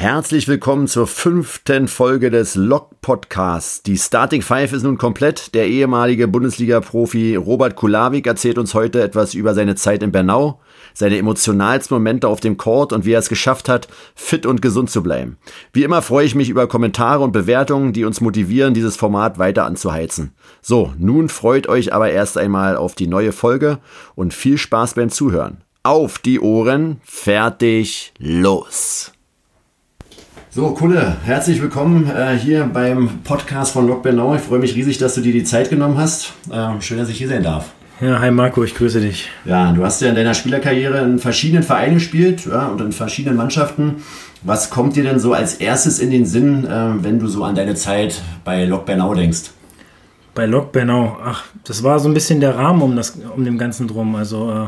Herzlich willkommen zur fünften Folge des Lok Podcasts. Die Starting Five ist nun komplett. Der ehemalige Bundesliga-Profi Robert Kulawik erzählt uns heute etwas über seine Zeit in Bernau, seine emotionalsten Momente auf dem Court und wie er es geschafft hat, fit und gesund zu bleiben. Wie immer freue ich mich über Kommentare und Bewertungen, die uns motivieren, dieses Format weiter anzuheizen. So, nun freut euch aber erst einmal auf die neue Folge und viel Spaß beim Zuhören. Auf die Ohren, fertig, los! So, Kulle, herzlich willkommen äh, hier beim Podcast von Lok Bernau. Ich freue mich riesig, dass du dir die Zeit genommen hast. Ähm, schön, dass ich hier sein darf. Ja, hi Marco, ich grüße dich. Ja, du hast ja in deiner Spielerkarriere in verschiedenen Vereinen gespielt ja, und in verschiedenen Mannschaften. Was kommt dir denn so als erstes in den Sinn, äh, wenn du so an deine Zeit bei Lok Bernau denkst? Bei Lok Bernau, ach, das war so ein bisschen der Rahmen um, das, um dem Ganzen drum. Also, äh,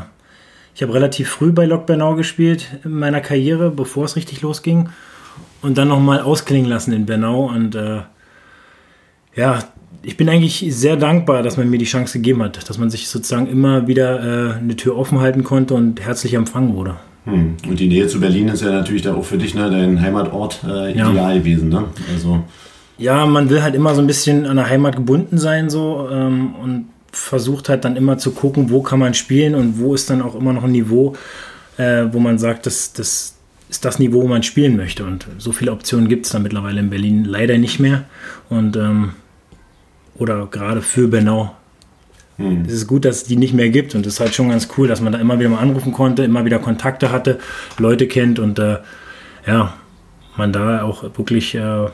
ich habe relativ früh bei Lok Bernau gespielt in meiner Karriere, bevor es richtig losging und dann nochmal ausklingen lassen in Bernau. Und äh, ja, ich bin eigentlich sehr dankbar, dass man mir die Chance gegeben hat, dass man sich sozusagen immer wieder äh, eine Tür offen halten konnte und herzlich empfangen wurde. Hm. Und die Nähe zu Berlin ist ja natürlich da auch für dich, ne, dein Heimatort, äh, ideal ja. gewesen. Ne? Also. Ja, man will halt immer so ein bisschen an der Heimat gebunden sein so ähm, und versucht halt dann immer zu gucken, wo kann man spielen und wo ist dann auch immer noch ein Niveau, äh, wo man sagt, das, das, ist das Niveau, wo man spielen möchte. Und so viele Optionen gibt es da mittlerweile in Berlin leider nicht mehr. Und ähm, oder gerade für Bernau. Hm. Es ist gut, dass es die nicht mehr gibt und es ist halt schon ganz cool, dass man da immer wieder mal anrufen konnte, immer wieder Kontakte hatte, Leute kennt und äh, ja, man da auch wirklich äh,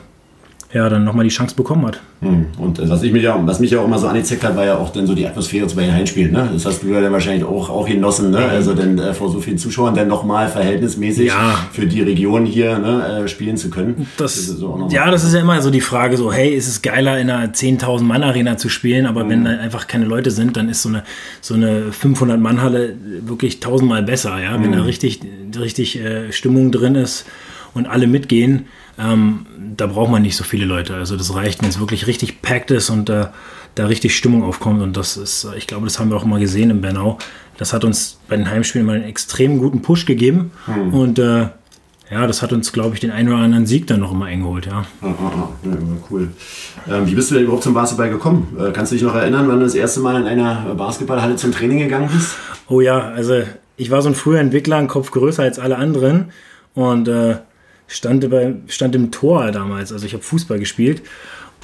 ja, dann nochmal die Chance bekommen hat. Hm. Und was, ich mich ja, was mich ja auch immer so angezeckt hat, war ja auch dann so die Atmosphäre zu den Heimspielen. Ne? Das hast du ja dann wahrscheinlich auch, auch genossen. Ne? Also dann äh, vor so vielen Zuschauern dann nochmal verhältnismäßig ja. für die Region hier ne, äh, spielen zu können. Das, das so ja, das ist ja immer so die Frage so, hey, ist es geiler in einer 10.000 Mann Arena zu spielen, aber mhm. wenn da einfach keine Leute sind, dann ist so eine, so eine 500 Mann Halle wirklich tausendmal besser. Ja? Wenn mhm. da richtig, richtig äh, Stimmung drin ist und alle mitgehen, ähm, da braucht man nicht so viele Leute. Also das reicht, wenn es wirklich richtig packt ist und äh, da richtig Stimmung aufkommt. Und das ist, ich glaube, das haben wir auch immer gesehen in Bernau. Das hat uns bei den Heimspielen mal einen extrem guten Push gegeben. Hm. Und äh, ja, das hat uns, glaube ich, den einen oder anderen Sieg dann noch immer eingeholt, ja. Ah, ah, ah. ja cool. Ähm, wie bist du denn überhaupt zum Basketball gekommen? Äh, kannst du dich noch erinnern, wann du das erste Mal in einer Basketballhalle zum Training gegangen bist? Oh ja, also ich war so ein früher Entwickler, ein Kopf größer als alle anderen. Und äh, stand, bei, stand im Tor damals. Also ich habe Fußball gespielt.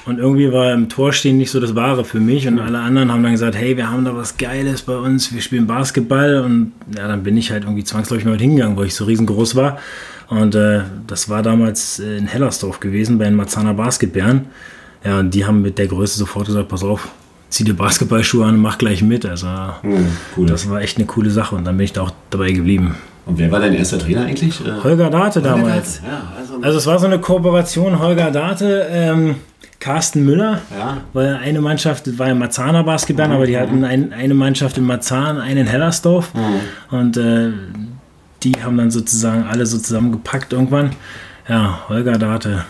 Und irgendwie war im Tor stehen nicht so das Wahre für mich. Und alle anderen haben dann gesagt, hey, wir haben da was Geiles bei uns, wir spielen Basketball. Und ja, dann bin ich halt irgendwie zwangsläufig mal hingegangen, weil ich so riesengroß war. Und äh, das war damals in Hellersdorf gewesen, bei den Marzahner Basketbären. Ja, und die haben mit der Größe sofort gesagt, pass auf, zieh dir Basketballschuhe an und mach gleich mit. Also mhm, cool. das war echt eine coole Sache und dann bin ich da auch dabei geblieben. Und wer war dein erster Trainer eigentlich? Äh, Holger Date damals. Date. Ja, also, also, es war so eine Kooperation Holger Date, ähm, Carsten Müller, ja. weil eine Mannschaft war ja Marzahner Basketball, mhm. aber die hatten ein, eine Mannschaft in Marzahn, eine in Hellersdorf mhm. und äh, die haben dann sozusagen alle so zusammengepackt irgendwann. Ja, Holger Date.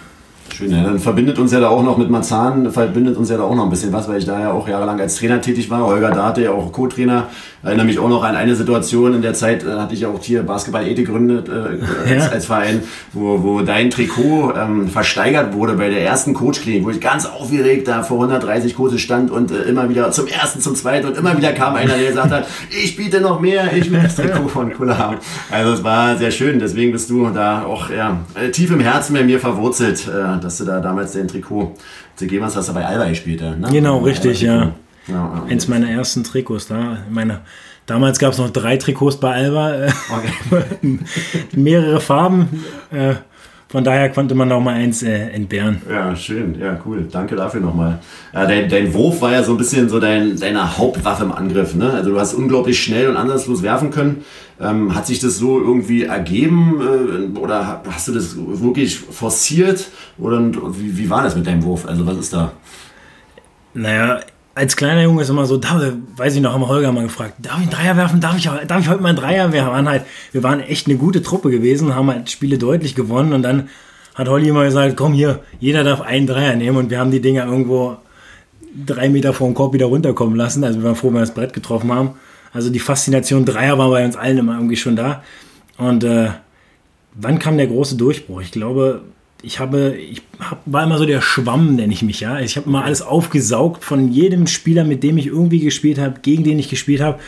Schön, ja, dann verbindet uns ja da auch noch mit Marzahn, verbindet uns ja da auch noch ein bisschen was, weil ich da ja auch jahrelang als Trainer tätig war. Holger Date ja auch Co-Trainer. Erinnere mich auch noch an eine Situation, in der Zeit äh, hatte ich ja auch hier Basketball E gegründet äh, als, ja. als, Verein, wo, wo dein Trikot ähm, versteigert wurde bei der ersten Coach-Klinik, wo ich ganz aufgeregt da vor 130 Coaches stand und äh, immer wieder zum ersten, zum zweiten und immer wieder kam einer, der gesagt hat, ich biete noch mehr, ich will das Trikot von Kula haben. Also es war sehr schön, deswegen bist du da auch ja, äh, tief im Herzen bei mir verwurzelt. Äh, dass du da damals den Trikot gegeben hast, hast du bei Alba gespielt. Ne? Genau, richtig, ja. Ja. Eins meiner ersten Trikots da. Meine, damals gab es noch drei Trikots bei Alba. Äh, okay. mehrere Farben. Äh, von daher konnte man noch mal eins äh, entbehren. Ja, schön. Ja, cool. Danke dafür nochmal. Ja, dein, dein Wurf war ja so ein bisschen so dein, deine Hauptwaffe im Angriff. Ne? Also du hast unglaublich schnell und ansatzlos werfen können. Ähm, hat sich das so irgendwie ergeben äh, oder hast du das wirklich forciert? Oder wie, wie war das mit deinem Wurf? Also was ist da? Naja, als kleiner Junge ist immer so, da, weiß ich noch, haben Holger mal gefragt, darf ich einen Dreier werfen? Darf ich, darf ich heute mal einen Dreier? Wir waren halt, wir waren echt eine gute Truppe gewesen, haben halt Spiele deutlich gewonnen und dann hat Holly immer gesagt, komm hier, jeder darf einen Dreier nehmen und wir haben die Dinger irgendwo drei Meter vor dem Korb wieder runterkommen lassen. Also wir waren froh, wenn wir das Brett getroffen haben. Also die Faszination Dreier war bei uns allen immer irgendwie schon da. Und äh, wann kam der große Durchbruch? Ich glaube, ich habe, ich hab, war immer so der Schwamm, nenne ich mich, ja. Ich habe immer alles aufgesaugt von jedem Spieler, mit dem ich irgendwie gespielt habe, gegen den ich gespielt habe.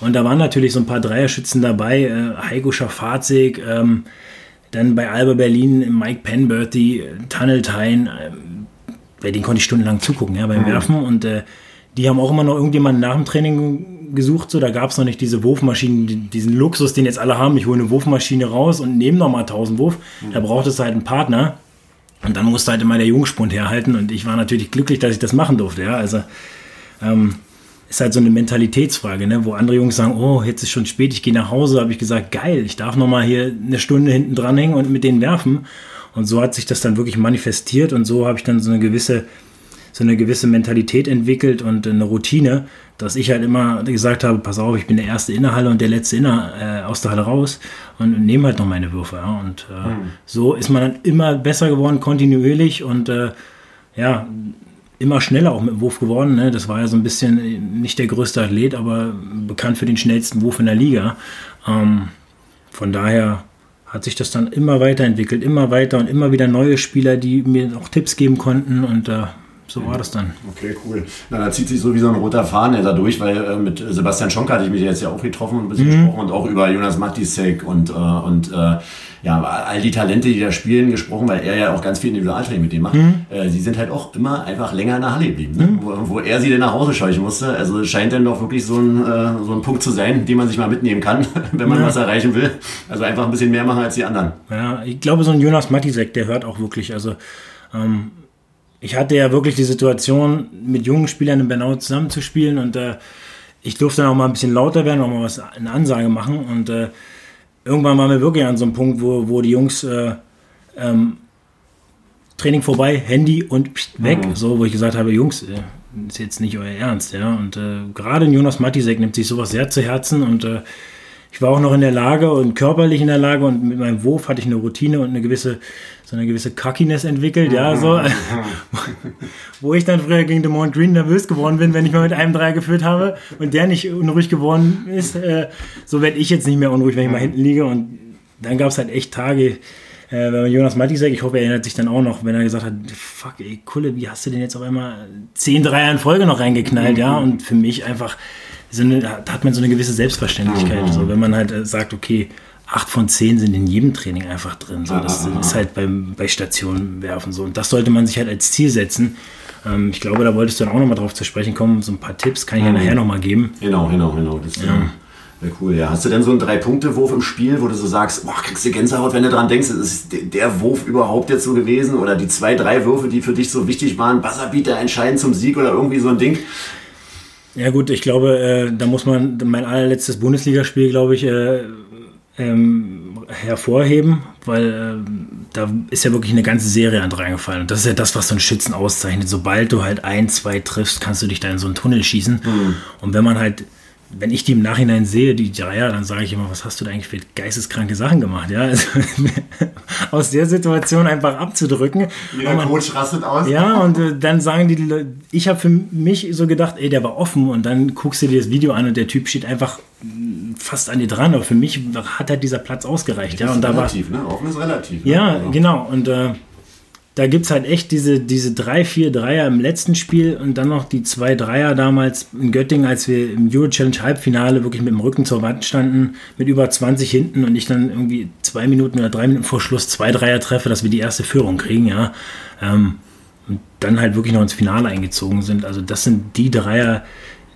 Und da waren natürlich so ein paar Dreierschützen dabei, äh, Heiko Schafazik, ähm, dann bei Alba Berlin Mike Penberthy, Tunnel Tyne, äh, bei denen konnte ich stundenlang zugucken, ja, beim mhm. Werfen. Und äh, die haben auch immer noch irgendjemanden nach dem Training gesucht. So, da gab es noch nicht diese Wurfmaschinen, diesen Luxus, den jetzt alle haben. Ich hole eine Wurfmaschine raus und nehme noch mal 1000 Wurf. Mhm. Da braucht es halt einen Partner. Und dann musste halt immer der Jungspund herhalten. Und ich war natürlich glücklich, dass ich das machen durfte. Ja, also ähm, ist halt so eine Mentalitätsfrage, ne? wo andere Jungs sagen, oh, jetzt ist schon spät, ich gehe nach Hause. habe ich gesagt, geil, ich darf noch mal hier eine Stunde hinten dranhängen und mit denen werfen. Und so hat sich das dann wirklich manifestiert und so habe ich dann so eine gewisse so eine gewisse Mentalität entwickelt und eine Routine, dass ich halt immer gesagt habe, pass auf, ich bin der Erste in der Halle und der Letzte in der, äh, aus der Halle raus und nehme halt noch meine Würfe. Ja. Und äh, mhm. so ist man dann immer besser geworden, kontinuierlich und äh, ja, immer schneller auch mit dem Wurf geworden. Ne? Das war ja so ein bisschen nicht der größte Athlet, aber bekannt für den schnellsten Wurf in der Liga. Ähm, von daher hat sich das dann immer weiterentwickelt, immer weiter und immer wieder neue Spieler, die mir auch Tipps geben konnten und äh, so war das dann. Okay, cool. Na, da zieht sich so wie so ein roter Faden da durch, weil äh, mit Sebastian Schonk hatte ich mich jetzt ja auch getroffen und ein bisschen mhm. gesprochen und auch über Jonas Matisek und, äh, und äh, ja, all die Talente, die da spielen, gesprochen, weil er ja auch ganz viel Individualtraining mit dem macht. Mhm. Äh, sie sind halt auch immer einfach länger in der Halle geblieben, ne? mhm. wo, wo, er sie dann nach Hause scheuchen musste. Also scheint dann doch wirklich so ein, äh, so ein Punkt zu sein, den man sich mal mitnehmen kann, wenn man ja. was erreichen will. Also einfach ein bisschen mehr machen als die anderen. Ja, ich glaube, so ein Jonas Matisek, der hört auch wirklich, also ähm, ich hatte ja wirklich die Situation, mit jungen Spielern in Bernau zusammenzuspielen und äh, ich durfte dann auch mal ein bisschen lauter werden, auch mal was eine Ansage machen und äh, irgendwann waren wir wirklich an so einem Punkt, wo, wo die Jungs äh, ähm, Training vorbei, Handy und pst, weg, mhm. so wo ich gesagt habe, Jungs, äh, ist jetzt nicht euer Ernst, ja und äh, gerade Jonas Matisek nimmt sich sowas sehr zu Herzen und äh, ich war auch noch in der Lage und körperlich in der Lage und mit meinem Wurf hatte ich eine Routine und eine gewisse, so eine gewisse Cockiness entwickelt, ja, so. Wo ich dann früher gegen Demont Green nervös geworden bin, wenn ich mal mit einem Dreier geführt habe und der nicht unruhig geworden ist, äh, so werde ich jetzt nicht mehr unruhig, wenn ich mal hinten liege und dann gab es halt echt Tage, äh, wenn man Jonas Matisek, ich hoffe, er erinnert sich dann auch noch, wenn er gesagt hat, fuck, ey, Kulle, wie hast du denn jetzt auf einmal zehn Dreier in Folge noch reingeknallt, mhm. ja, und für mich einfach so eine, da hat man so eine gewisse Selbstverständlichkeit. Mhm. So, wenn man halt äh, sagt, okay, acht von zehn sind in jedem Training einfach drin. So, das mhm. ist halt beim, bei Stationen werfen so. Und das sollte man sich halt als Ziel setzen. Ähm, ich glaube, da wolltest du dann auch nochmal drauf zu sprechen kommen. So ein paar Tipps kann ich ja mhm. nachher nochmal geben. Genau, genau, genau. Das, ja. Wäre cool, ja. Hast du denn so einen Drei-Punkte-Wurf im Spiel, wo du so sagst, boah, kriegst du Gänsehaut, wenn du dran denkst, ist der Wurf überhaupt jetzt so gewesen? Oder die zwei, drei Würfe, die für dich so wichtig waren, Buzzerbeater entscheidend zum Sieg oder irgendwie so ein Ding? Ja gut, ich glaube, äh, da muss man mein allerletztes Bundesligaspiel, glaube ich, äh, ähm, hervorheben, weil äh, da ist ja wirklich eine ganze Serie an reingefallen. Und das ist ja das, was so ein Schützen auszeichnet. Sobald du halt ein, zwei triffst, kannst du dich da in so einen Tunnel schießen. Mhm. Und wenn man halt wenn ich die im Nachhinein sehe, die Jaya, dann sage ich immer, was hast du da eigentlich für geisteskranke Sachen gemacht? Ja, also, aus der Situation einfach abzudrücken. Jeder man, Coach rastet aus. Ja, und äh, dann sagen die Leute, ich habe für mich so gedacht, ey, der war offen und dann guckst du dir das Video an und der Typ steht einfach fast an dir dran. Aber für mich hat halt dieser Platz ausgereicht. Das ja, und ist da relativ, war, ne? Offen ist relativ. Ne? Ja, also. genau. Und äh, da gibt es halt echt diese, diese drei, vier Dreier im letzten Spiel und dann noch die zwei Dreier damals in Göttingen, als wir im Euro Challenge Halbfinale wirklich mit dem Rücken zur Wand standen, mit über 20 hinten und ich dann irgendwie zwei Minuten oder drei Minuten vor Schluss zwei Dreier treffe, dass wir die erste Führung kriegen, ja. Ähm, und dann halt wirklich noch ins Finale eingezogen sind. Also das sind die Dreier,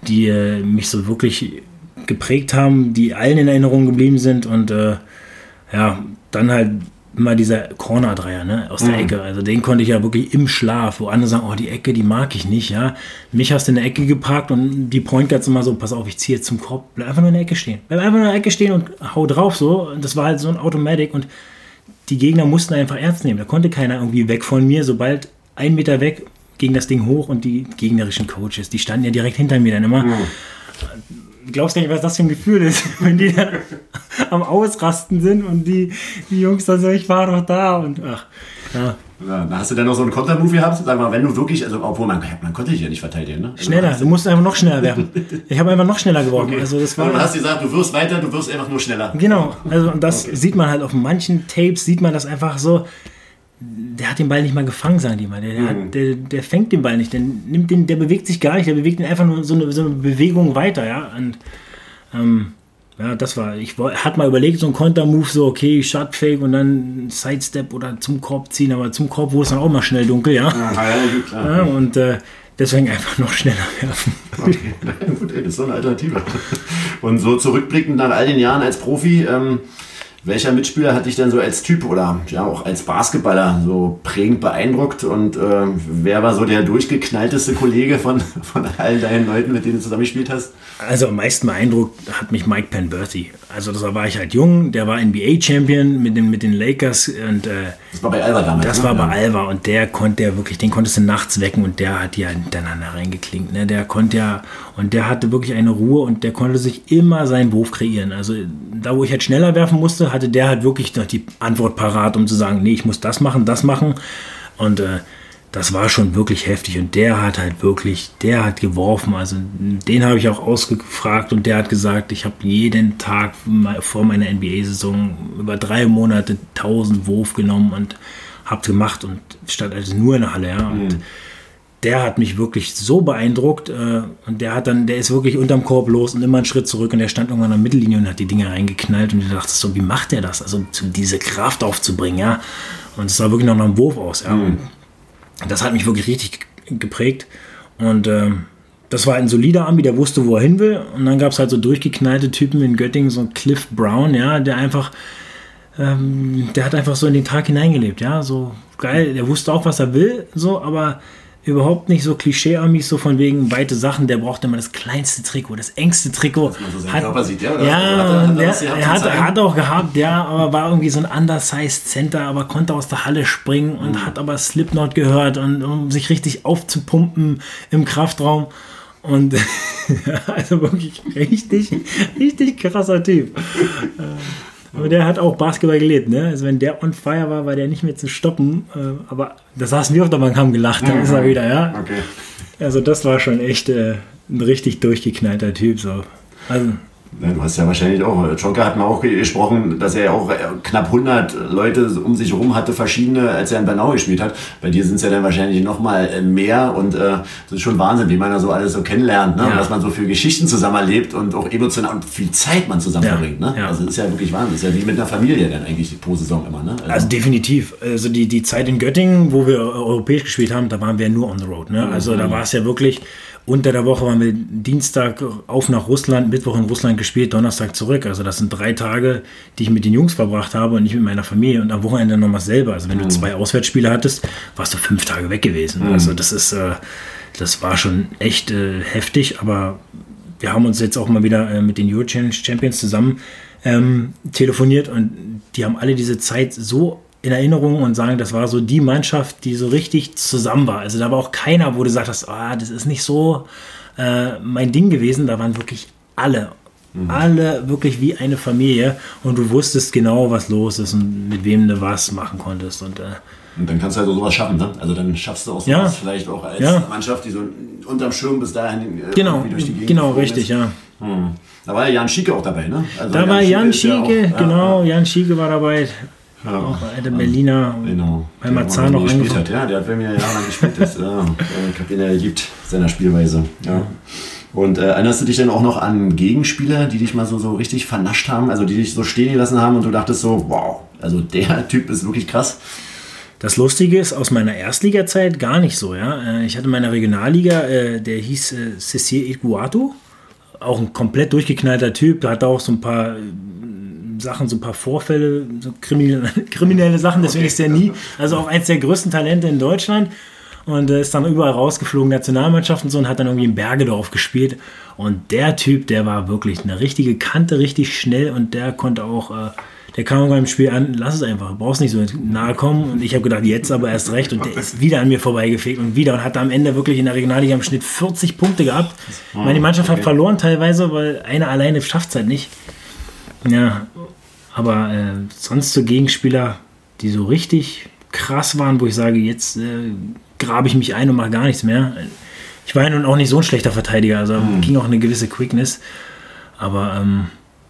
die äh, mich so wirklich geprägt haben, die allen in Erinnerung geblieben sind und äh, ja, dann halt immer dieser Corner-Dreier, ne, aus der mhm. Ecke. Also den konnte ich ja wirklich im Schlaf, wo andere sagen, oh, die Ecke, die mag ich nicht, ja. Mich hast du in der Ecke geparkt und die Point Guards immer so, pass auf, ich ziehe jetzt zum Korb, bleib einfach nur in der Ecke stehen. Bleib einfach nur in der Ecke stehen und hau drauf so. Das war halt so ein Automatic und die Gegner mussten einfach ernst nehmen. Da konnte keiner irgendwie weg von mir. Sobald ein Meter weg ging das Ding hoch und die gegnerischen Coaches, die standen ja direkt hinter mir dann immer. Mhm glaubst gar nicht, was das für ein Gefühl ist, wenn die dann am Ausrasten sind und die, die Jungs dann so, ich war doch da und ach, ja. Ja, hast du denn noch so einen Kontermove gehabt? Sag mal, wenn du wirklich, also obwohl man, man konnte dich ja nicht verteidigen, ne? Also schneller, du musst einfach noch schneller werfen. Ich habe einfach noch schneller geworfen. Okay. Also das war. Also du hast gesagt, du wirst weiter, du wirst einfach nur schneller. Genau, also und das okay. sieht man halt auf manchen Tapes, sieht man das einfach so. Der hat den Ball nicht mal gefangen, sagen die mal. Der, der, mhm. hat, der, der fängt den Ball nicht, der nimmt den, der bewegt sich gar nicht, der bewegt ihn einfach nur so eine, so eine Bewegung weiter, ja. Und ähm, ja, das war, ich hatte mal überlegt, so ein Kontermove, so okay, Shotfake und dann Sidestep oder zum Korb ziehen, aber zum Korb wurde es dann auch mal schnell dunkel, ja. Ja, ja, klar. Ja, und äh, deswegen einfach noch schneller werfen. Okay, gut, ey, das ist so eine Alternative. Und so zurückblickend nach all den Jahren als Profi, ähm, welcher Mitspieler hat dich denn so als Typ oder ja auch als Basketballer so prägend beeindruckt und äh, wer war so der durchgeknallteste Kollege von, von all deinen Leuten, mit denen du zusammengespielt hast? Also am meisten beeindruckt hat mich Mike Penberthy. Also da war ich halt jung, der war NBA-Champion mit den, mit den Lakers und äh, das war bei Alva damals. Das ne? war bei Alva und der konnte ja wirklich, den konntest du nachts wecken und der hat ja hintereinander reingeklingt. Ne? Der konnte ja und der hatte wirklich eine Ruhe und der konnte sich immer seinen Wurf kreieren. Also da, wo ich halt schneller werfen musste, hatte der halt wirklich noch die Antwort parat, um zu sagen, nee, ich muss das machen, das machen. Und äh, das war schon wirklich heftig. Und der hat halt wirklich, der hat geworfen. Also den habe ich auch ausgefragt und der hat gesagt, ich habe jeden Tag vor meiner NBA-Saison über drei Monate 1000 Wurf genommen und habe gemacht und stand also nur in der Halle. Ja. Und mhm der hat mich wirklich so beeindruckt äh, und der hat dann, der ist wirklich unterm Korb los und immer einen Schritt zurück und der stand irgendwann an der Mittellinie und hat die Dinge reingeknallt und ich dachte so, wie macht der das? Also diese Kraft aufzubringen, ja. Und es sah wirklich noch nach einem Wurf aus, ja. Mhm. das hat mich wirklich richtig geprägt und äh, das war ein solider Ambi, der wusste, wo er hin will. Und dann gab es halt so durchgeknallte Typen in Göttingen, so Cliff Brown, ja, der einfach, ähm, der hat einfach so in den Tag hineingelebt, ja, so geil. Der wusste auch, was er will, so, aber überhaupt nicht so Klischee-Amis, so von wegen weite Sachen. Der braucht immer das kleinste Trikot, das engste Trikot. So hat, sieht, ja, ja hat er, hat er, hat, er hat auch gehabt, ja, aber war irgendwie so ein undersized Center, aber konnte aus der Halle springen und mhm. hat aber Slipknot gehört und um sich richtig aufzupumpen im Kraftraum. Und also wirklich richtig, richtig krasser Typ. Aber der hat auch Basketball gelebt, ne? Also wenn der on fire war, war der nicht mehr zu stoppen. Äh, aber da saßen wir auf der Bank, haben gelacht, dann mhm. ist er wieder, ja. Okay. Also das war schon echt äh, ein richtig durchgeknallter Typ. So. Also, Du hast ja wahrscheinlich auch, Jonker hat mal auch gesprochen, dass er ja auch knapp 100 Leute um sich herum hatte, verschiedene, als er in Bernau gespielt hat. Bei dir sind es ja dann wahrscheinlich noch mal äh, mehr und äh, das ist schon Wahnsinn, wie man da so alles so kennenlernt, ne? Ja. was man so für Geschichten zusammen erlebt und auch emotional und viel Zeit man zusammen ja. verbringt. Ne? Ja. Also das ist ja wirklich Wahnsinn. Das ist ja wie mit einer Familie dann eigentlich pro Saison immer. Ne? Also, also, definitiv. Also die, die Zeit in Göttingen, wo wir europäisch gespielt haben, da waren wir nur on the road. Ne? Also mhm. da war es ja wirklich unter der Woche waren wir Dienstag auf nach Russland, Mittwoch in Russland gespielt, Donnerstag zurück. Also das sind drei Tage, die ich mit den Jungs verbracht habe und nicht mit meiner Familie und am Wochenende nochmal selber. Also wenn mhm. du zwei Auswärtsspiele hattest, warst du fünf Tage weg gewesen. Mhm. Also das ist, äh, das war schon echt äh, heftig, aber wir haben uns jetzt auch mal wieder äh, mit den Euro Challenge Champions zusammen ähm, telefoniert und die haben alle diese Zeit so in Erinnerung und sagen, das war so die Mannschaft, die so richtig zusammen war. Also da war auch keiner, wo du gesagt hast, ah, das ist nicht so äh, mein Ding gewesen. Da waren wirklich alle, mhm. alle wirklich wie eine Familie und du wusstest genau, was los ist und mit wem du was machen konntest. Und, äh, und dann kannst du halt so sowas schaffen, ne? Also dann schaffst du auch sowas ja. vielleicht auch als ja. Mannschaft, die so unterm Schirm bis dahin äh, genau, durch die Gegend Genau, richtig, ist. ja. Hm. Da war ja Jan Schieke auch dabei, ne? Also da Jan war Jan Schieke, ja auch, genau, Jan Schieke war dabei. Ja. Auch der Berliner genau. bei Marzahn noch gespielt hat. Ja, der hat bei mir jahrelang gespielt. Das, ja, ich habe ihn ja geliebt, seiner Spielweise. Ja. Und äh, erinnerst du dich denn auch noch an Gegenspieler, die dich mal so, so richtig vernascht haben, also die dich so stehen gelassen haben und du dachtest so, wow, also der Typ ist wirklich krass? Das Lustige ist, aus meiner Erstliga-Zeit gar nicht so. Ja? Äh, ich hatte meine Regionalliga, äh, der hieß äh, Cecil Iguato, auch ein komplett durchgeknallter Typ, da hat auch so ein paar Sachen, so ein paar Vorfälle, so kriminelle, kriminelle Sachen, deswegen okay. ist er nie, also auch eins der größten Talente in Deutschland und äh, ist dann überall rausgeflogen, Nationalmannschaften so und hat dann irgendwie in Bergedorf gespielt. Und der Typ, der war wirklich eine richtige Kante, richtig schnell und der konnte auch, äh, der kam beim Spiel an, lass es einfach, brauchst nicht so nahe kommen. Und ich habe gedacht, jetzt aber erst recht. Und der ist wieder an mir vorbeigefegt und wieder und hat am Ende wirklich in der Regionalliga im Schnitt 40 Punkte gehabt. Meine, Mannschaft okay. hat verloren teilweise, weil einer alleine schafft es halt nicht. Ja, aber äh, sonst so Gegenspieler, die so richtig krass waren, wo ich sage, jetzt äh, grabe ich mich ein und mache gar nichts mehr. Ich war ja nun auch nicht so ein schlechter Verteidiger, also mhm. ging auch eine gewisse Quickness. Aber ähm,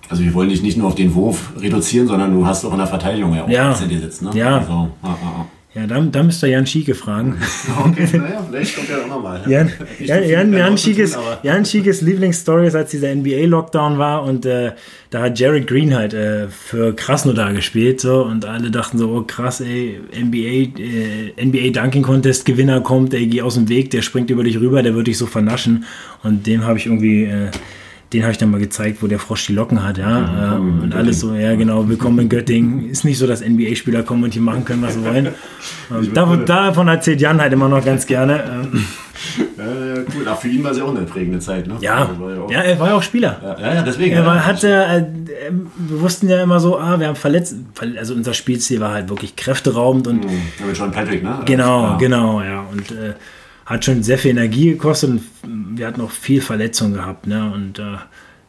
also wir wollen dich nicht nur auf den Wurf reduzieren, sondern du hast auch in der Verteidigung ja auch ja. dir sitzen. Ne? Ja. Also, ah, ah, ah. Ja, da, da müsst ihr Jan Schieke fragen. Okay, naja, vielleicht kommt er auch nochmal. Jan, Jan, Jan, Jan, Schiekes, Jan Schiekes Lieblingsstory ist, als dieser NBA-Lockdown war und äh, da hat Jared Green halt äh, für Krasnodar gespielt so und alle dachten so, oh krass, ey, NBA, äh, NBA Dunking Contest Gewinner kommt, ey, geh aus dem Weg, der springt über dich rüber, der wird dich so vernaschen und dem habe ich irgendwie... Äh, den habe ich dann mal gezeigt, wo der Frosch die Locken hat, ja. ja äh, und alles so, ja genau, willkommen in Göttingen. Ist nicht so, dass NBA-Spieler kommen und die machen können, was sie wollen. Ähm, davon, davon erzählt Jan halt immer noch ganz gerne. Ähm. Ja, cool. Ach, für ihn war es ja auch eine prägende Zeit, ne? Ja, ja, er war ja auch Spieler. Ja, ja deswegen. Er war, hatte, äh, wir wussten ja immer so, ah, wir haben verletzt. Also unser Spielstil war halt wirklich kräfteraubend und. Mhm. Mit John Patrick, ne? Genau, genau, ja. Und äh, hat schon sehr viel Energie gekostet und wir hatten auch viel Verletzung gehabt. Ne? Und äh,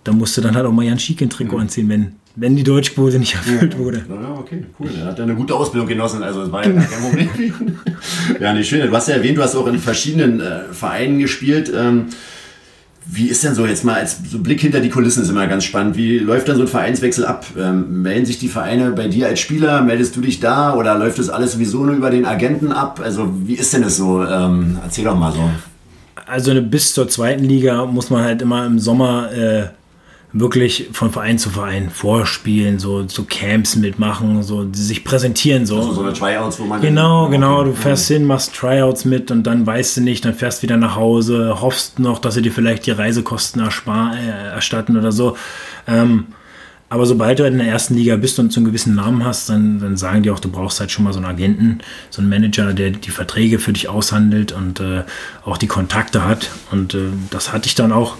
da musste dann halt auch mal Jan Schick ein Trikot mhm. anziehen, wenn, wenn die Deutschquote nicht erfüllt ja. wurde. Ja, okay, cool. Er hat eine gute Ausbildung genossen, also es war ja kein Problem. ja, nicht schön. Du hast ja erwähnt, du hast auch in verschiedenen äh, Vereinen gespielt. Ähm, wie ist denn so jetzt mal als so Blick hinter die Kulissen ist immer ganz spannend. Wie läuft dann so ein Vereinswechsel ab? Ähm, melden sich die Vereine bei dir als Spieler? Meldest du dich da oder läuft das alles sowieso nur über den Agenten ab? Also wie ist denn das so? Ähm, erzähl doch mal so. Also bis zur zweiten Liga muss man halt immer im Sommer äh, wirklich von Verein zu Verein vorspielen, so, so Camps mitmachen, so sich präsentieren. So, also so eine Tryouts, wo man. Genau, genau. Du fährst hin, machst Tryouts mit und dann weißt du nicht, dann fährst wieder nach Hause, hoffst noch, dass sie dir vielleicht die Reisekosten erspar, äh, erstatten oder so. Ähm, aber sobald du in der ersten Liga bist und so einen gewissen Namen hast, dann, dann sagen die auch, du brauchst halt schon mal so einen Agenten, so einen Manager, der die Verträge für dich aushandelt und äh, auch die Kontakte hat. Und äh, das hatte ich dann auch.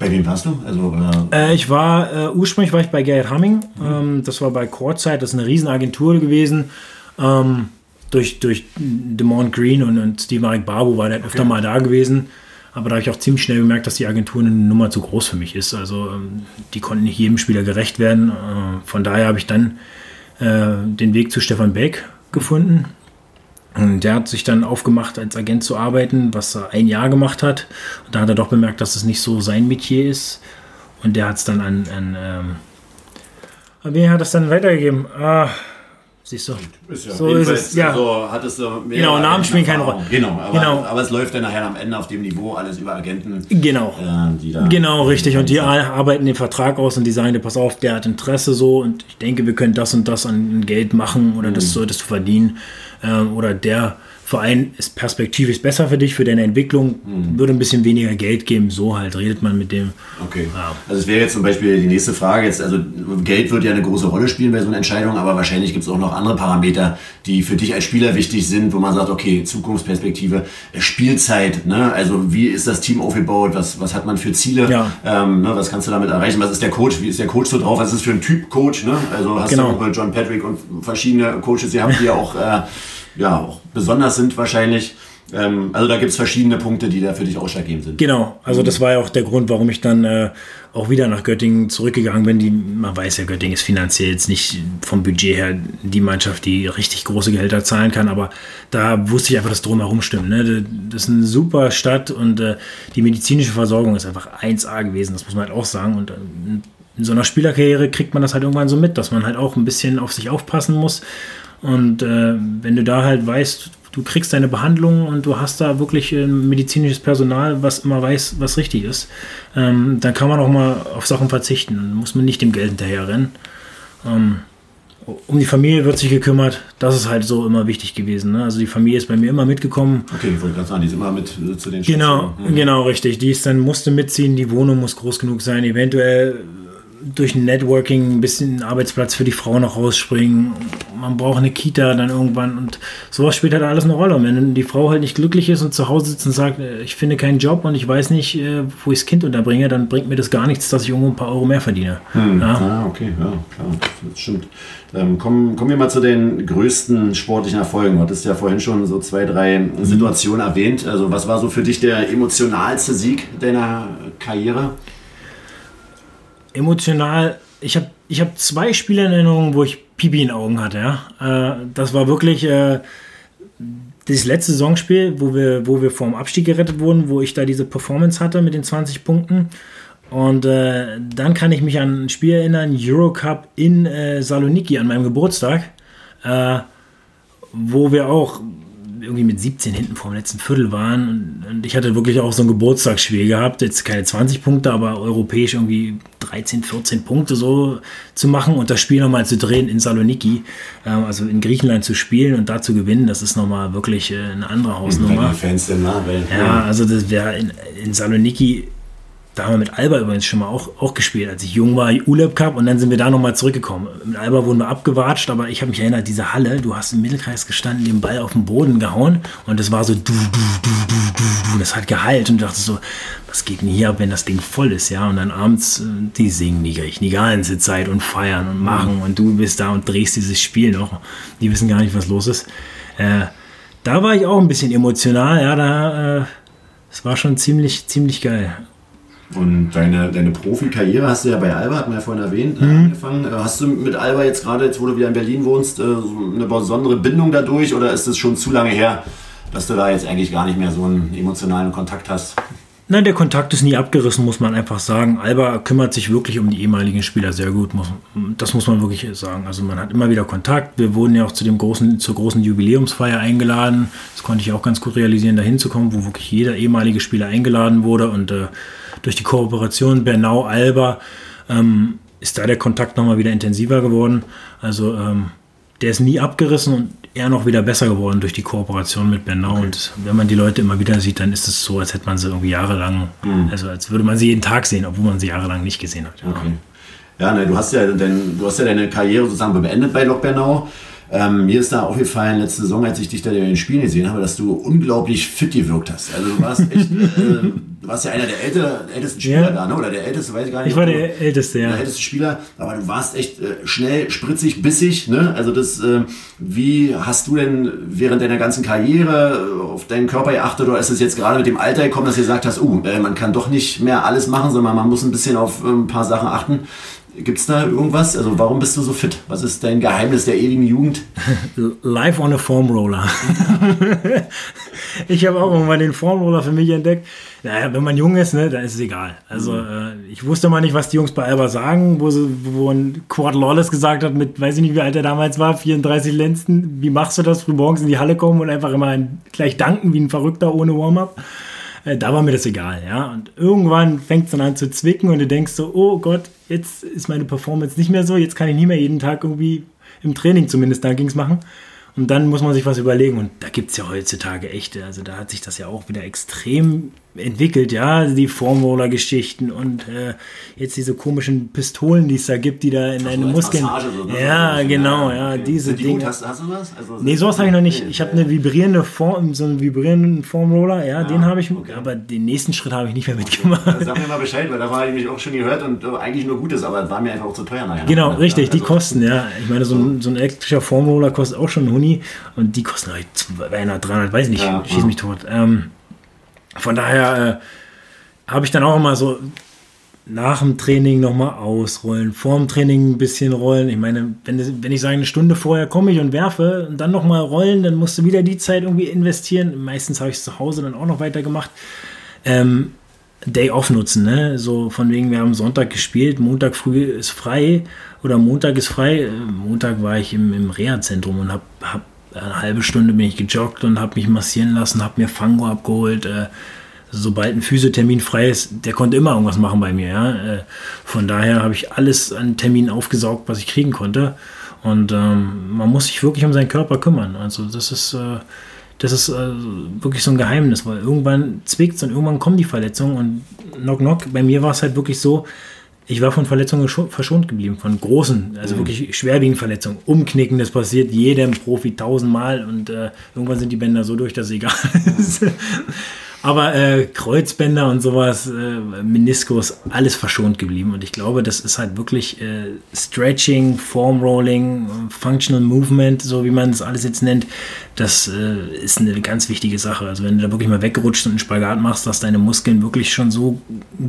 Bei wem warst du? Also, äh, ich war, äh, ursprünglich war ich bei Gerhard Hamming. Mhm. Ähm, das war bei Kurzzeit, das ist eine Riesenagentur gewesen. Ähm, durch, durch Demont Green und, und Steve Marek Babu war der okay. öfter mal da gewesen. Aber da habe ich auch ziemlich schnell gemerkt, dass die Agentur eine Nummer zu groß für mich ist. Also ähm, die konnten nicht jedem Spieler gerecht werden. Äh, von daher habe ich dann äh, den Weg zu Stefan Beck gefunden. Und der hat sich dann aufgemacht, als Agent zu arbeiten, was er ein Jahr gemacht hat. Und da hat er doch bemerkt, dass es nicht so sein Metier ist. Und der hat es dann an, an ähm, wen hat es dann weitergegeben? Ah, siehst du. Ist ja, so ist es. Ja. So hattest du genau, Namen spielen keine Rolle. Genau aber, genau, aber es läuft dann nachher am Ende auf dem Niveau alles über Agenten. Genau. Äh, genau, richtig. Und die arbeiten den Vertrag aus und die sagen dir, pass auf, der hat Interesse so und ich denke, wir können das und das an Geld machen oder mhm. das solltest du verdienen. Ähm, oder der Verein ist perspektivisch besser für dich, für deine Entwicklung, mhm. würde ein bisschen weniger Geld geben, so halt redet man mit dem. Okay. Ja. Also es wäre jetzt zum Beispiel die nächste Frage, jetzt, also Geld wird ja eine große Rolle spielen bei so einer Entscheidung, aber wahrscheinlich gibt es auch noch andere Parameter, die für dich als Spieler wichtig sind, wo man sagt, okay, Zukunftsperspektive, Spielzeit, ne? also wie ist das Team aufgebaut, was, was hat man für Ziele, ja. ähm, ne? was kannst du damit erreichen, was ist der Coach, wie ist der Coach so drauf, was ist das für ein Typ Coach, ne? also hast genau. du John Patrick und verschiedene Coaches, die haben die ja auch... Äh, ja, auch besonders sind wahrscheinlich. Ähm, also da gibt es verschiedene Punkte, die da für dich ausschlaggebend sind. Genau, also das war ja auch der Grund, warum ich dann äh, auch wieder nach Göttingen zurückgegangen bin. Die, man weiß ja, Göttingen ist finanziell jetzt nicht vom Budget her die Mannschaft, die richtig große Gehälter zahlen kann, aber da wusste ich einfach, dass drumherum stimmt. Ne? Das ist eine super Stadt und äh, die medizinische Versorgung ist einfach 1A gewesen, das muss man halt auch sagen. Und äh, in so einer Spielerkarriere kriegt man das halt irgendwann so mit, dass man halt auch ein bisschen auf sich aufpassen muss und äh, wenn du da halt weißt, du kriegst deine Behandlung und du hast da wirklich äh, medizinisches Personal, was immer weiß, was richtig ist, ähm, dann kann man auch mal auf Sachen verzichten. Dann muss man nicht dem Geld hinterherrennen. Ähm, um die Familie wird sich gekümmert. Das ist halt so immer wichtig gewesen. Ne? Also die Familie ist bei mir immer mitgekommen. Okay, ich wollte gerade sagen, die ist immer mit äh, zu den Genau, mhm. genau, richtig. Die ist dann musste mitziehen. Die Wohnung muss groß genug sein. Eventuell durch Networking ein bisschen Arbeitsplatz für die Frau noch rausspringen. Man braucht eine Kita dann irgendwann und sowas spielt halt alles eine Rolle. Und wenn die Frau halt nicht glücklich ist und zu Hause sitzt und sagt, äh, ich finde keinen Job und ich weiß nicht, äh, wo ich das Kind unterbringe, dann bringt mir das gar nichts, dass ich irgendwo ein paar Euro mehr verdiene. Hm. Ja. Ah, okay, ja, klar, das stimmt. Ähm, kommen, kommen wir mal zu den größten sportlichen Erfolgen. Du hattest ja vorhin schon so zwei, drei mhm. Situationen erwähnt. Also was war so für dich der emotionalste Sieg deiner Karriere? Emotional, ich habe ich hab zwei Spiele in Erinnerung, wo ich Pipi in Augen hatte. Ja? Äh, das war wirklich äh, das letzte Saisonspiel, wo wir, wo wir vom Abstieg gerettet wurden, wo ich da diese Performance hatte mit den 20 Punkten. Und äh, dann kann ich mich an ein Spiel erinnern, Eurocup in äh, Saloniki an meinem Geburtstag, äh, wo wir auch irgendwie mit 17 hinten vor dem letzten Viertel waren. Und, und, ich hatte wirklich auch so ein Geburtstagsspiel gehabt. Jetzt keine 20 Punkte, aber europäisch irgendwie 13, 14 Punkte so zu machen und das Spiel nochmal zu drehen in Saloniki, äh, also in Griechenland zu spielen und da zu gewinnen, das ist nochmal wirklich äh, eine andere Hausnummer. Fans denn nah, ja, also das wäre in, in Saloniki da haben wir mit Alba übrigens schon mal auch, auch gespielt, als ich jung war, Urlaub Cup und dann sind wir da nochmal zurückgekommen. Mit Alba wurden wir abgewatscht, aber ich habe mich erinnert, diese Halle, du hast im Mittelkreis gestanden, den Ball auf den Boden gehauen und es war so du, du, du, du, du, du, das hat geheilt und du dachtest so, was geht denn hier ab, wenn das Ding voll ist, ja? Und dann abends, äh, die singen die, die ganze Zeit und feiern und machen und du bist da und drehst dieses Spiel noch. Die wissen gar nicht, was los ist. Äh, da war ich auch ein bisschen emotional, ja, da, äh, es war schon ziemlich, ziemlich geil. Und deine, deine Profikarriere hast du ja bei Alba, hat man ja vorhin erwähnt, äh, mhm. angefangen. Äh, hast du mit Alba jetzt gerade, jetzt wo du wieder in Berlin wohnst, äh, eine besondere Bindung dadurch oder ist es schon zu lange her, dass du da jetzt eigentlich gar nicht mehr so einen emotionalen Kontakt hast? Nein, der Kontakt ist nie abgerissen, muss man einfach sagen. Alba kümmert sich wirklich um die ehemaligen Spieler sehr gut. das muss man wirklich sagen. Also man hat immer wieder Kontakt. Wir wurden ja auch zu dem großen, zur großen Jubiläumsfeier eingeladen. Das konnte ich auch ganz gut realisieren, da hinzukommen, wo wirklich jeder ehemalige Spieler eingeladen wurde. Und äh, durch die Kooperation Bernau-Alba ähm, ist da der Kontakt nochmal wieder intensiver geworden. Also ähm, der ist nie abgerissen und eher noch wieder besser geworden durch die Kooperation mit Bernau. Okay. Und wenn man die Leute immer wieder sieht, dann ist es so, als hätte man sie irgendwie jahrelang, mhm. also als würde man sie jeden Tag sehen, obwohl man sie jahrelang nicht gesehen hat. Ja, okay. ja ne, du, hast ja dein, du hast ja deine Karriere sozusagen beendet bei Lok Bernau. Ähm, mir ist da aufgefallen, letzte Saison, als ich dich da in den Spielen gesehen habe, dass du unglaublich fit gewirkt hast. Also du warst echt, äh, du warst ja einer der älter, ältesten Spieler ja. da, ne? oder der älteste, weiß ich gar nicht. Ich war der älteste, ja. Der älteste Spieler, aber du warst echt äh, schnell, spritzig, bissig. Ne? Also das, äh, wie hast du denn während deiner ganzen Karriere auf deinen Körper geachtet oder ist es jetzt gerade mit dem Alter gekommen, dass du gesagt hast, uh, man kann doch nicht mehr alles machen, sondern man muss ein bisschen auf ein paar Sachen achten. Gibt es da irgendwas? Also warum bist du so fit? Was ist dein Geheimnis der ewigen Jugend? Live on a Foam Roller. ich habe auch irgendwann den Foam Roller für mich entdeckt. Naja, wenn man jung ist, ne, dann ist es egal. Also mhm. äh, ich wusste mal nicht, was die Jungs bei Alba sagen, wo, sie, wo ein Quad Lawless gesagt hat, mit, weiß ich nicht, wie alt er damals war, 34 Lenzen, wie machst du das, früh morgens in die Halle kommen und einfach immer gleich danken wie ein Verrückter ohne Warm-up? Äh, da war mir das egal, ja. Und irgendwann fängt es dann an zu zwicken und du denkst so, oh Gott, jetzt ist meine Performance nicht mehr so, jetzt kann ich nicht mehr jeden Tag irgendwie im Training zumindest da ging's machen. Und dann muss man sich was überlegen. Und da gibt es ja heutzutage echte, also da hat sich das ja auch wieder extrem entwickelt, ja, die Formroller-Geschichten und äh, jetzt diese komischen Pistolen, die es da gibt, die da in deine Muskeln. So, ne? Ja, genau, ja, okay. diese die Dinge. Hast, hast, du was? Also, nee, sowas habe ich noch nicht. Ich habe eine vibrierende Form, so einen vibrierenden Formroller, ja, ja den habe ich, okay. aber den nächsten Schritt habe ich nicht mehr mitgemacht. Okay. Sag mir mal Bescheid, weil da war ich mich auch schon gehört und äh, eigentlich nur Gutes, aber war mir einfach auch zu teuer nachher. Genau, richtig, ja, also, die kosten, ja. Ich meine, so ein, so ein elektrischer Formroller kostet auch schon einen Huni und die kosten halt 200, 300, weiß nicht, ja, schieß mich tot. Ähm, von daher äh, habe ich dann auch immer so nach dem Training nochmal ausrollen, vor dem Training ein bisschen rollen. Ich meine, wenn, wenn ich sage, eine Stunde vorher komme ich und werfe und dann nochmal rollen, dann musst du wieder die Zeit irgendwie investieren. Meistens habe ich es zu Hause dann auch noch weiter gemacht. Ähm, Day off nutzen, ne? So von wegen, wir haben Sonntag gespielt, Montag früh ist frei oder Montag ist frei. Montag war ich im, im Reha-Zentrum und habe hab eine halbe Stunde bin ich gejoggt und habe mich massieren lassen, habe mir Fango abgeholt. Äh, sobald ein Physiothermin frei ist, der konnte immer irgendwas machen bei mir. Ja? Äh, von daher habe ich alles an Terminen aufgesaugt, was ich kriegen konnte. Und ähm, man muss sich wirklich um seinen Körper kümmern. Also das ist, äh, das ist äh, wirklich so ein Geheimnis, weil irgendwann zwickt es und irgendwann kommen die Verletzungen und knock knock. Bei mir war es halt wirklich so, ich war von Verletzungen verschont geblieben, von großen, also mhm. wirklich schwerwiegenden Verletzungen. Umknicken, das passiert jedem Profi tausendmal und äh, irgendwann sind die Bänder so durch, dass es egal ist. Aber äh, Kreuzbänder und sowas, äh, Meniskus, alles verschont geblieben. Und ich glaube, das ist halt wirklich äh, Stretching, Form Rolling, Functional Movement, so wie man es alles jetzt nennt. Das äh, ist eine ganz wichtige Sache. Also wenn du da wirklich mal weggerutscht und einen Spagat machst, dass deine Muskeln wirklich schon so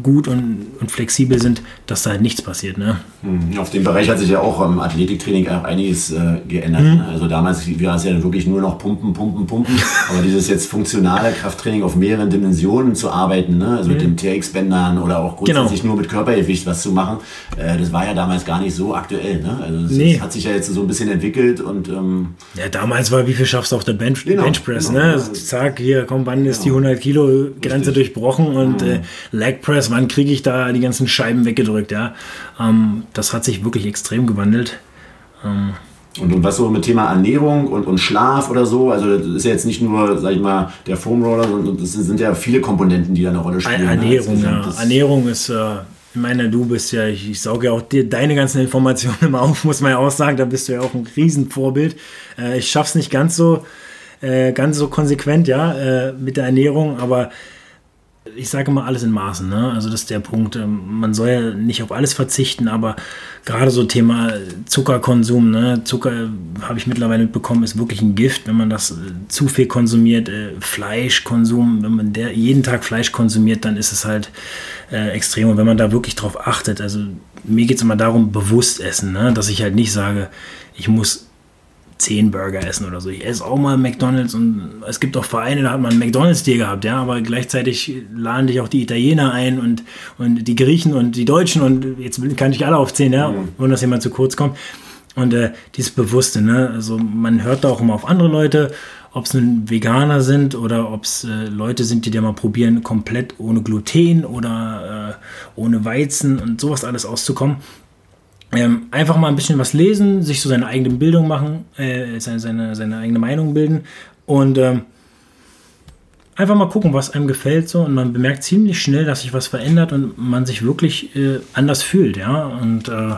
gut und, und flexibel sind, dass da halt nichts passiert. Ne? Hm, auf dem Bereich hat sich ja auch im Athletiktraining auch einiges äh, geändert. Mhm. Also damals war es ja wirklich nur noch Pumpen, Pumpen, Pumpen. Aber dieses jetzt funktionale Krafttraining auf mehreren Dimensionen zu arbeiten, ne? also mhm. mit den TX-Bändern oder auch grundsätzlich genau. nur mit Körpergewicht was zu machen, äh, das war ja damals gar nicht so aktuell. Ne? Also das, nee. hat sich ja jetzt so ein bisschen entwickelt und ähm, ja, damals war, wie viel schaffst du auf der Bench, genau, Benchpress? Genau, ne? Also, zack, hier, komm, wann ist die 100 genau. Kilo Grenze Richtig. durchbrochen und mhm. äh, Leg Press, wann kriege ich da die ganzen Scheiben weggedrückt? Ja, ähm, das hat sich wirklich extrem gewandelt. Ähm, und, und was so mit Thema Ernährung und, und Schlaf oder so, also das ist ja jetzt nicht nur, sag ich mal, der Foam Roller, sondern das sind ja viele Komponenten, die da eine Rolle spielen. Ne? Ernährung, ne? ja. Ernährung ist, äh, ich meine, du bist ja, ich, ich sauge ja auch dir deine ganzen Informationen immer auf, muss man ja auch sagen, da bist du ja auch ein Riesenvorbild. Äh, ich schaff's nicht ganz so, äh, ganz so konsequent, ja, äh, mit der Ernährung, aber ich sage immer alles in Maßen. Ne? Also das ist der Punkt. Ähm, man soll ja nicht auf alles verzichten, aber gerade so Thema Zuckerkonsum, ne? Zucker habe ich mittlerweile mitbekommen, ist wirklich ein Gift, wenn man das äh, zu viel konsumiert. Äh, Fleischkonsum, wenn man der, jeden Tag Fleisch konsumiert, dann ist es halt äh, extrem. Und wenn man da wirklich drauf achtet, also mir geht es immer darum, bewusst essen, ne? dass ich halt nicht sage, ich muss zehn Burger essen oder so. Ich esse auch mal McDonalds und es gibt auch Vereine, da hat man McDonalds-Tier gehabt, ja, aber gleichzeitig laden dich auch die Italiener ein und, und die Griechen und die Deutschen und jetzt kann ich alle aufzählen, ja, mhm. ohne dass jemand zu kurz kommt. Und äh, dieses Bewusste, ne, also man hört da auch immer auf andere Leute, ob es nun Veganer sind oder ob es äh, Leute sind, die da mal probieren, komplett ohne Gluten oder äh, ohne Weizen und sowas alles auszukommen. Ähm, einfach mal ein bisschen was lesen, sich so seine eigene Bildung machen, äh, seine, seine, seine eigene Meinung bilden und ähm, einfach mal gucken, was einem gefällt so. Und man bemerkt ziemlich schnell, dass sich was verändert und man sich wirklich äh, anders fühlt, ja. Und äh,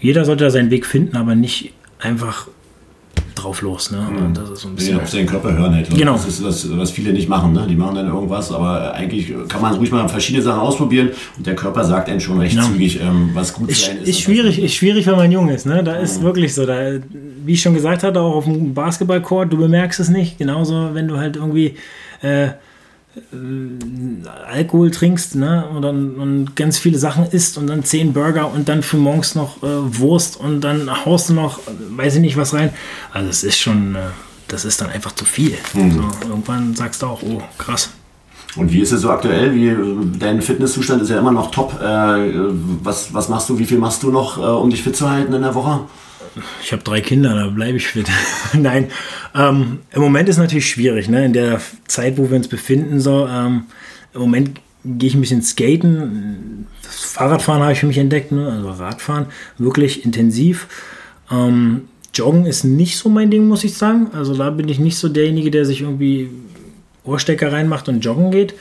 jeder sollte da seinen Weg finden, aber nicht einfach drauf los. Ne? Und das ist so ein bisschen ja, auf seinen Körper hören halt. Genau. Das ist das, was viele nicht machen. Ne? Die machen dann irgendwas, aber eigentlich kann man ruhig mal verschiedene Sachen ausprobieren und der Körper sagt einem schon recht ja. zügig, ähm, was gut ist, sein ist. Ist schwierig, ist schwierig, wenn man jung ist. Ne? Da ist mhm. wirklich so. Da, wie ich schon gesagt hatte, auch auf dem Basketballcourt, du bemerkst es nicht. Genauso, wenn du halt irgendwie äh, äh, Alkohol trinkst ne, und, dann, und ganz viele Sachen isst und dann zehn Burger und dann für morgens noch äh, Wurst und dann haust du noch, weiß ich nicht, was rein. Also es ist schon, äh, das ist dann einfach zu viel. Mhm. So, irgendwann sagst du auch, oh, krass. Und wie ist es so aktuell? Wie, dein Fitnesszustand ist ja immer noch top. Äh, was, was machst du, wie viel machst du noch, äh, um dich fit zu halten in der Woche? Ich habe drei Kinder, da bleibe ich fit. Nein, ähm, im Moment ist natürlich schwierig, ne? in der Zeit, wo wir uns befinden. So, ähm, Im Moment gehe ich ein bisschen skaten. Das Fahrradfahren habe ich für mich entdeckt, ne? also Radfahren, wirklich intensiv. Ähm, Joggen ist nicht so mein Ding, muss ich sagen. Also da bin ich nicht so derjenige, der sich irgendwie Ohrstecker reinmacht und joggen geht.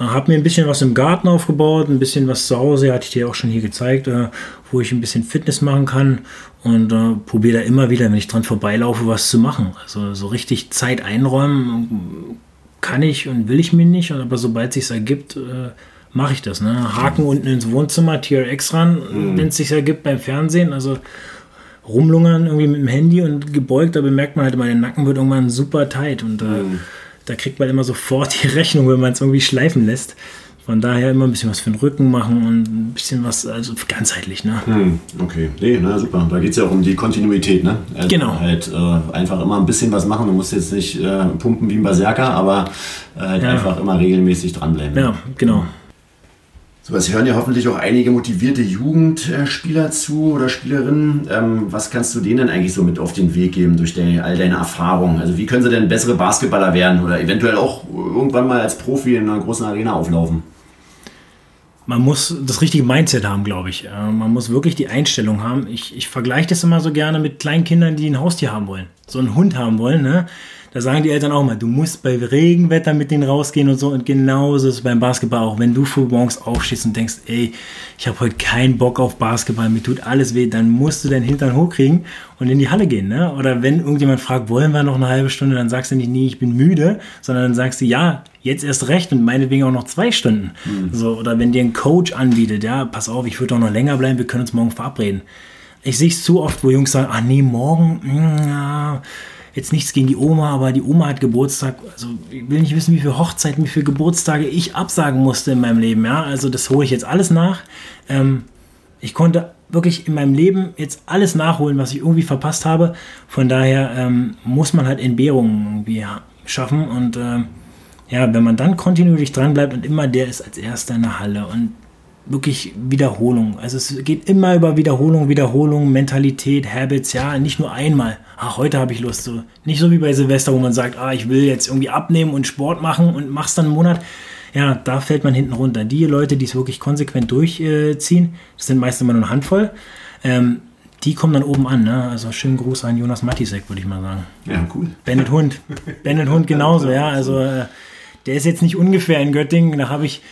Habe mir ein bisschen was im Garten aufgebaut, ein bisschen was zu Hause, hatte ich dir auch schon hier gezeigt, äh, wo ich ein bisschen Fitness machen kann und äh, probiere da immer wieder, wenn ich dran vorbeilaufe, was zu machen. Also so richtig Zeit einräumen kann ich und will ich mir nicht, aber sobald es sich ergibt, äh, mache ich das. Ne? Haken unten ins Wohnzimmer, TRX ran, mhm. wenn es sich ergibt beim Fernsehen. Also rumlungern irgendwie mit dem Handy und gebeugt, da bemerkt man halt, mein Nacken wird irgendwann super tight und äh, mhm da kriegt man immer sofort die Rechnung, wenn man es irgendwie schleifen lässt. Von daher immer ein bisschen was für den Rücken machen und ein bisschen was, also ganzheitlich, ne? Hm, okay, nee, na super. Da geht es ja auch um die Kontinuität, ne? Also genau. Halt äh, einfach immer ein bisschen was machen. Du musst jetzt nicht äh, pumpen wie ein Berserker, aber äh, halt ja. einfach immer regelmäßig dranbleiben. Ja, genau. So, es hören ja hoffentlich auch einige motivierte Jugendspieler zu oder Spielerinnen. Ähm, was kannst du denen denn eigentlich so mit auf den Weg geben durch deine, all deine Erfahrungen? Also wie können sie denn bessere Basketballer werden oder eventuell auch irgendwann mal als Profi in einer großen Arena auflaufen? Man muss das richtige Mindset haben, glaube ich. Äh, man muss wirklich die Einstellung haben. Ich, ich vergleiche das immer so gerne mit kleinen Kindern, die ein Haustier haben wollen. So einen Hund haben wollen. Ne? Da sagen die Eltern auch mal, du musst bei Regenwetter mit denen rausgehen und so. Und genauso ist es beim Basketball auch. Wenn du früh morgens aufstehst und denkst, ey, ich habe heute keinen Bock auf Basketball, mir tut alles weh, dann musst du deinen Hintern hochkriegen und in die Halle gehen. Ne? Oder wenn irgendjemand fragt, wollen wir noch eine halbe Stunde, dann sagst du nicht, nee, ich bin müde, sondern dann sagst du, ja, jetzt erst recht und meinetwegen auch noch zwei Stunden. Mhm. So, oder wenn dir ein Coach anbietet, ja, pass auf, ich würde auch noch länger bleiben, wir können uns morgen verabreden. Ich sehe es zu oft, wo Jungs sagen, ah nee, morgen, mm, ja, jetzt nichts gegen die Oma, aber die Oma hat Geburtstag. Also ich will nicht wissen, wie viele Hochzeiten, wie viele Geburtstage ich absagen musste in meinem Leben. Ja, also das hole ich jetzt alles nach. Ähm, ich konnte wirklich in meinem Leben jetzt alles nachholen, was ich irgendwie verpasst habe. Von daher ähm, muss man halt Entbehrungen irgendwie schaffen und ähm, ja, wenn man dann kontinuierlich dran bleibt und immer der ist als erster in der Halle und wirklich Wiederholung. Also es geht immer über Wiederholung, Wiederholung, Mentalität, Habits, ja, nicht nur einmal. Ach, heute habe ich Lust. So. Nicht so wie bei Silvester, wo man sagt, ah, ich will jetzt irgendwie abnehmen und Sport machen und mach's dann einen Monat. Ja, da fällt man hinten runter. Die Leute, die es wirklich konsequent durchziehen, das sind meist immer nur eine Handvoll, ähm, die kommen dann oben an. Ne? Also schönen Gruß an Jonas Matisek, würde ich mal sagen. Ja, cool. Bennett Hund. Bennett Hund genauso, ja. Also äh, der ist jetzt nicht ungefähr in Göttingen. Da habe ich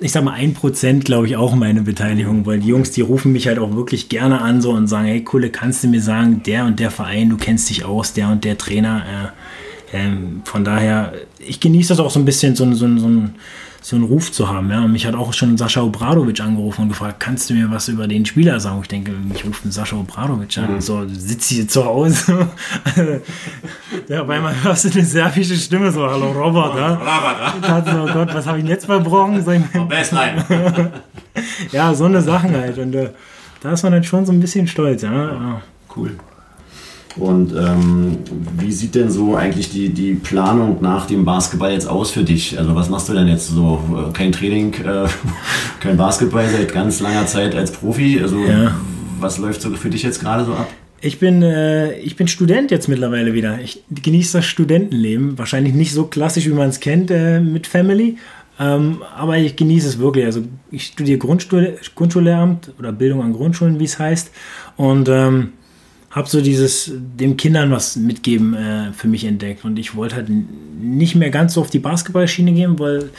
ich sag mal, ein Prozent, glaube ich, auch meine Beteiligung, weil die Jungs, die rufen mich halt auch wirklich gerne an so und sagen, hey, Kulle, kannst du mir sagen, der und der Verein, du kennst dich aus, der und der Trainer. Äh, äh, von daher, ich genieße das auch so ein bisschen, so, so, so so einen Ruf zu haben. Ja? Und mich hat auch schon Sascha Obradovic angerufen und gefragt, kannst du mir was über den Spieler sagen? Ich denke, mich ruft ein Sascha Obradovic an. Mhm. So, sitze ich jetzt zu Hause. ja, auf einmal hörst du eine serbische Stimme, so, hallo Robert. Ja? Robert, ja? oh Gott, was habe ich denn jetzt verbrochen? Ich, oh, ja, so eine Sachen halt. Und äh, da ist man dann schon so ein bisschen stolz. Ja? ja. Cool. Und ähm, wie sieht denn so eigentlich die, die Planung nach dem Basketball jetzt aus für dich? Also was machst du denn jetzt so? Kein Training, äh, kein Basketball seit ganz langer Zeit als Profi. Also ja. was läuft so für dich jetzt gerade so ab? Ich bin, äh, ich bin Student jetzt mittlerweile wieder. Ich genieße das Studentenleben. Wahrscheinlich nicht so klassisch, wie man es kennt äh, mit Family. Ähm, aber ich genieße es wirklich. Also ich studiere Grundschule, Grundschullehramt oder Bildung an Grundschulen, wie es heißt. Und ähm, habe so dieses dem Kindern was mitgeben äh, für mich entdeckt und ich wollte halt nicht mehr ganz so auf die Basketballschiene gehen, weil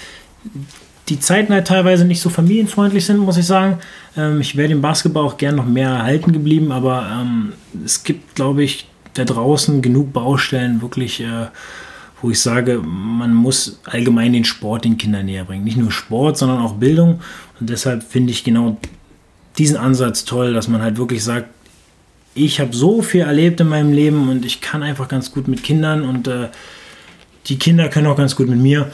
die Zeiten halt teilweise nicht so familienfreundlich sind, muss ich sagen. Ähm, ich wäre dem Basketball auch gern noch mehr erhalten geblieben, aber ähm, es gibt, glaube ich, da draußen genug Baustellen, wirklich, äh, wo ich sage, man muss allgemein den Sport den Kindern näher bringen. Nicht nur Sport, sondern auch Bildung. Und deshalb finde ich genau diesen Ansatz toll, dass man halt wirklich sagt, ich habe so viel erlebt in meinem Leben und ich kann einfach ganz gut mit Kindern und äh, die Kinder können auch ganz gut mit mir.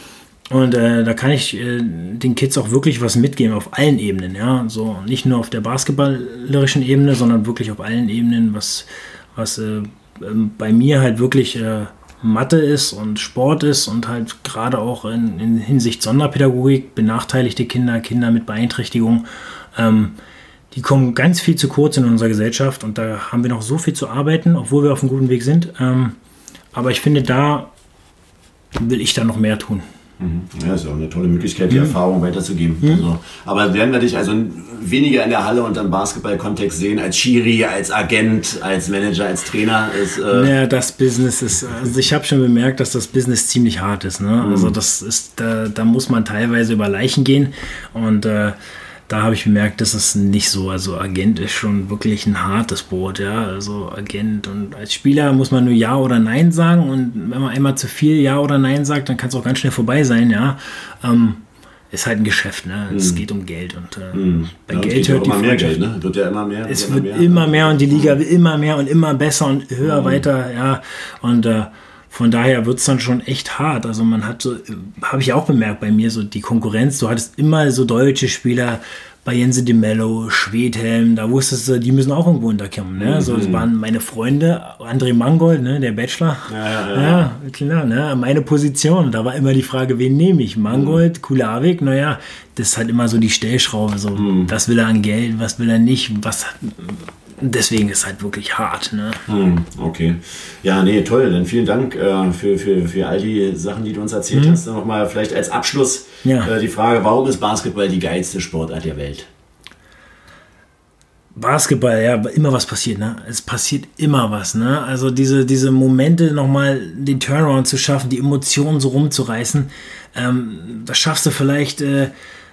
Und äh, da kann ich äh, den Kids auch wirklich was mitgeben auf allen Ebenen, ja. So nicht nur auf der basketballerischen Ebene, sondern wirklich auf allen Ebenen, was, was äh, ähm, bei mir halt wirklich äh, Mathe ist und Sport ist und halt gerade auch in, in, Hinsicht Sonderpädagogik, benachteiligte Kinder, Kinder mit Beeinträchtigung. Ähm, die kommen ganz viel zu kurz in unserer Gesellschaft und da haben wir noch so viel zu arbeiten, obwohl wir auf einem guten Weg sind. Ähm, aber ich finde, da will ich da noch mehr tun. Mhm. Ja, ist auch eine tolle Möglichkeit, die mhm. Erfahrung weiterzugeben. Mhm. Also, aber werden wir dich also weniger in der Halle und im Basketball-Kontext sehen, als Schiri, als Agent, als Manager, als Trainer? Ist, äh naja, das Business ist, also ich habe schon bemerkt, dass das Business ziemlich hart ist. Ne? Also mhm. das ist, da, da, muss man teilweise über Leichen gehen und äh, da habe ich bemerkt, dass es nicht so. Also Agent ist schon wirklich ein hartes Brot, ja. Also Agent und als Spieler muss man nur Ja oder Nein sagen und wenn man einmal zu viel Ja oder Nein sagt, dann kann es auch ganz schnell vorbei sein, ja. Ähm, ist halt ein Geschäft, ne? Es hm. geht um Geld und äh, hm. bei ja, Geld hört die immer mehr Geld, ne? Wird ja immer mehr. Es wird immer mehr, immer mehr und die Liga will immer mehr und immer besser und höher hm. weiter, ja. Und äh, von daher wird es dann schon echt hart. Also man hat so, habe ich auch bemerkt bei mir, so die Konkurrenz, du hattest immer so deutsche Spieler, bei Jense de Mello, Schwedhelm, da wusstest du, die müssen auch irgendwo unterkommen. Ne? Mhm. So, das waren meine Freunde, André Mangold, ne, der Bachelor. Ja, ja, ja. ja, klar, ne? meine Position. Da war immer die Frage, wen nehme ich? Mangold, mhm. Kulawik, naja, das ist halt immer so die Stellschraube. So, mhm. Was will er an Geld, was will er nicht, was deswegen ist es halt wirklich hart. Ne? Hm, okay. Ja, nee, toll. Dann vielen Dank äh, für, für, für all die Sachen, die du uns erzählt mhm. hast. Dann nochmal vielleicht als Abschluss ja. äh, die Frage, warum ist Basketball die geilste Sportart der Welt? Basketball, ja, immer was passiert, ne? Es passiert immer was, ne? Also diese, diese Momente nochmal den Turnaround zu schaffen, die Emotionen so rumzureißen, ähm, das schaffst du vielleicht äh,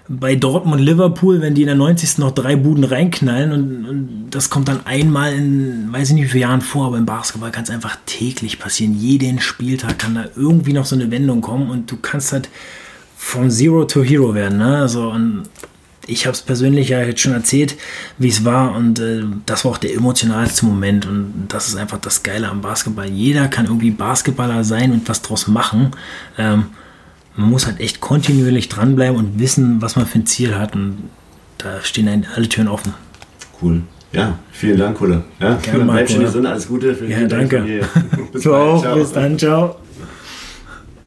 bei Dortmund Liverpool, wenn die in der 90. noch drei Buden reinknallen und, und, das kommt dann einmal in, weiß ich nicht wie viele Jahren vor, aber im Basketball kann es einfach täglich passieren. Jeden Spieltag kann da irgendwie noch so eine Wendung kommen und du kannst halt von Zero to Hero werden, ne? Also und ich habe es persönlich ja jetzt schon erzählt, wie es war und äh, das war auch der emotionalste Moment und das ist einfach das Geile am Basketball. Jeder kann irgendwie Basketballer sein und was draus machen. Ähm, man muss halt echt kontinuierlich dranbleiben und wissen, was man für ein Ziel hat und da stehen alle Türen offen. Cool. Ja, vielen Dank, Kulle. Ja, Gerne, Marco, Bleib schön gesund, alles Gute. ja, danke. Bis, du auch, bis dann, ciao.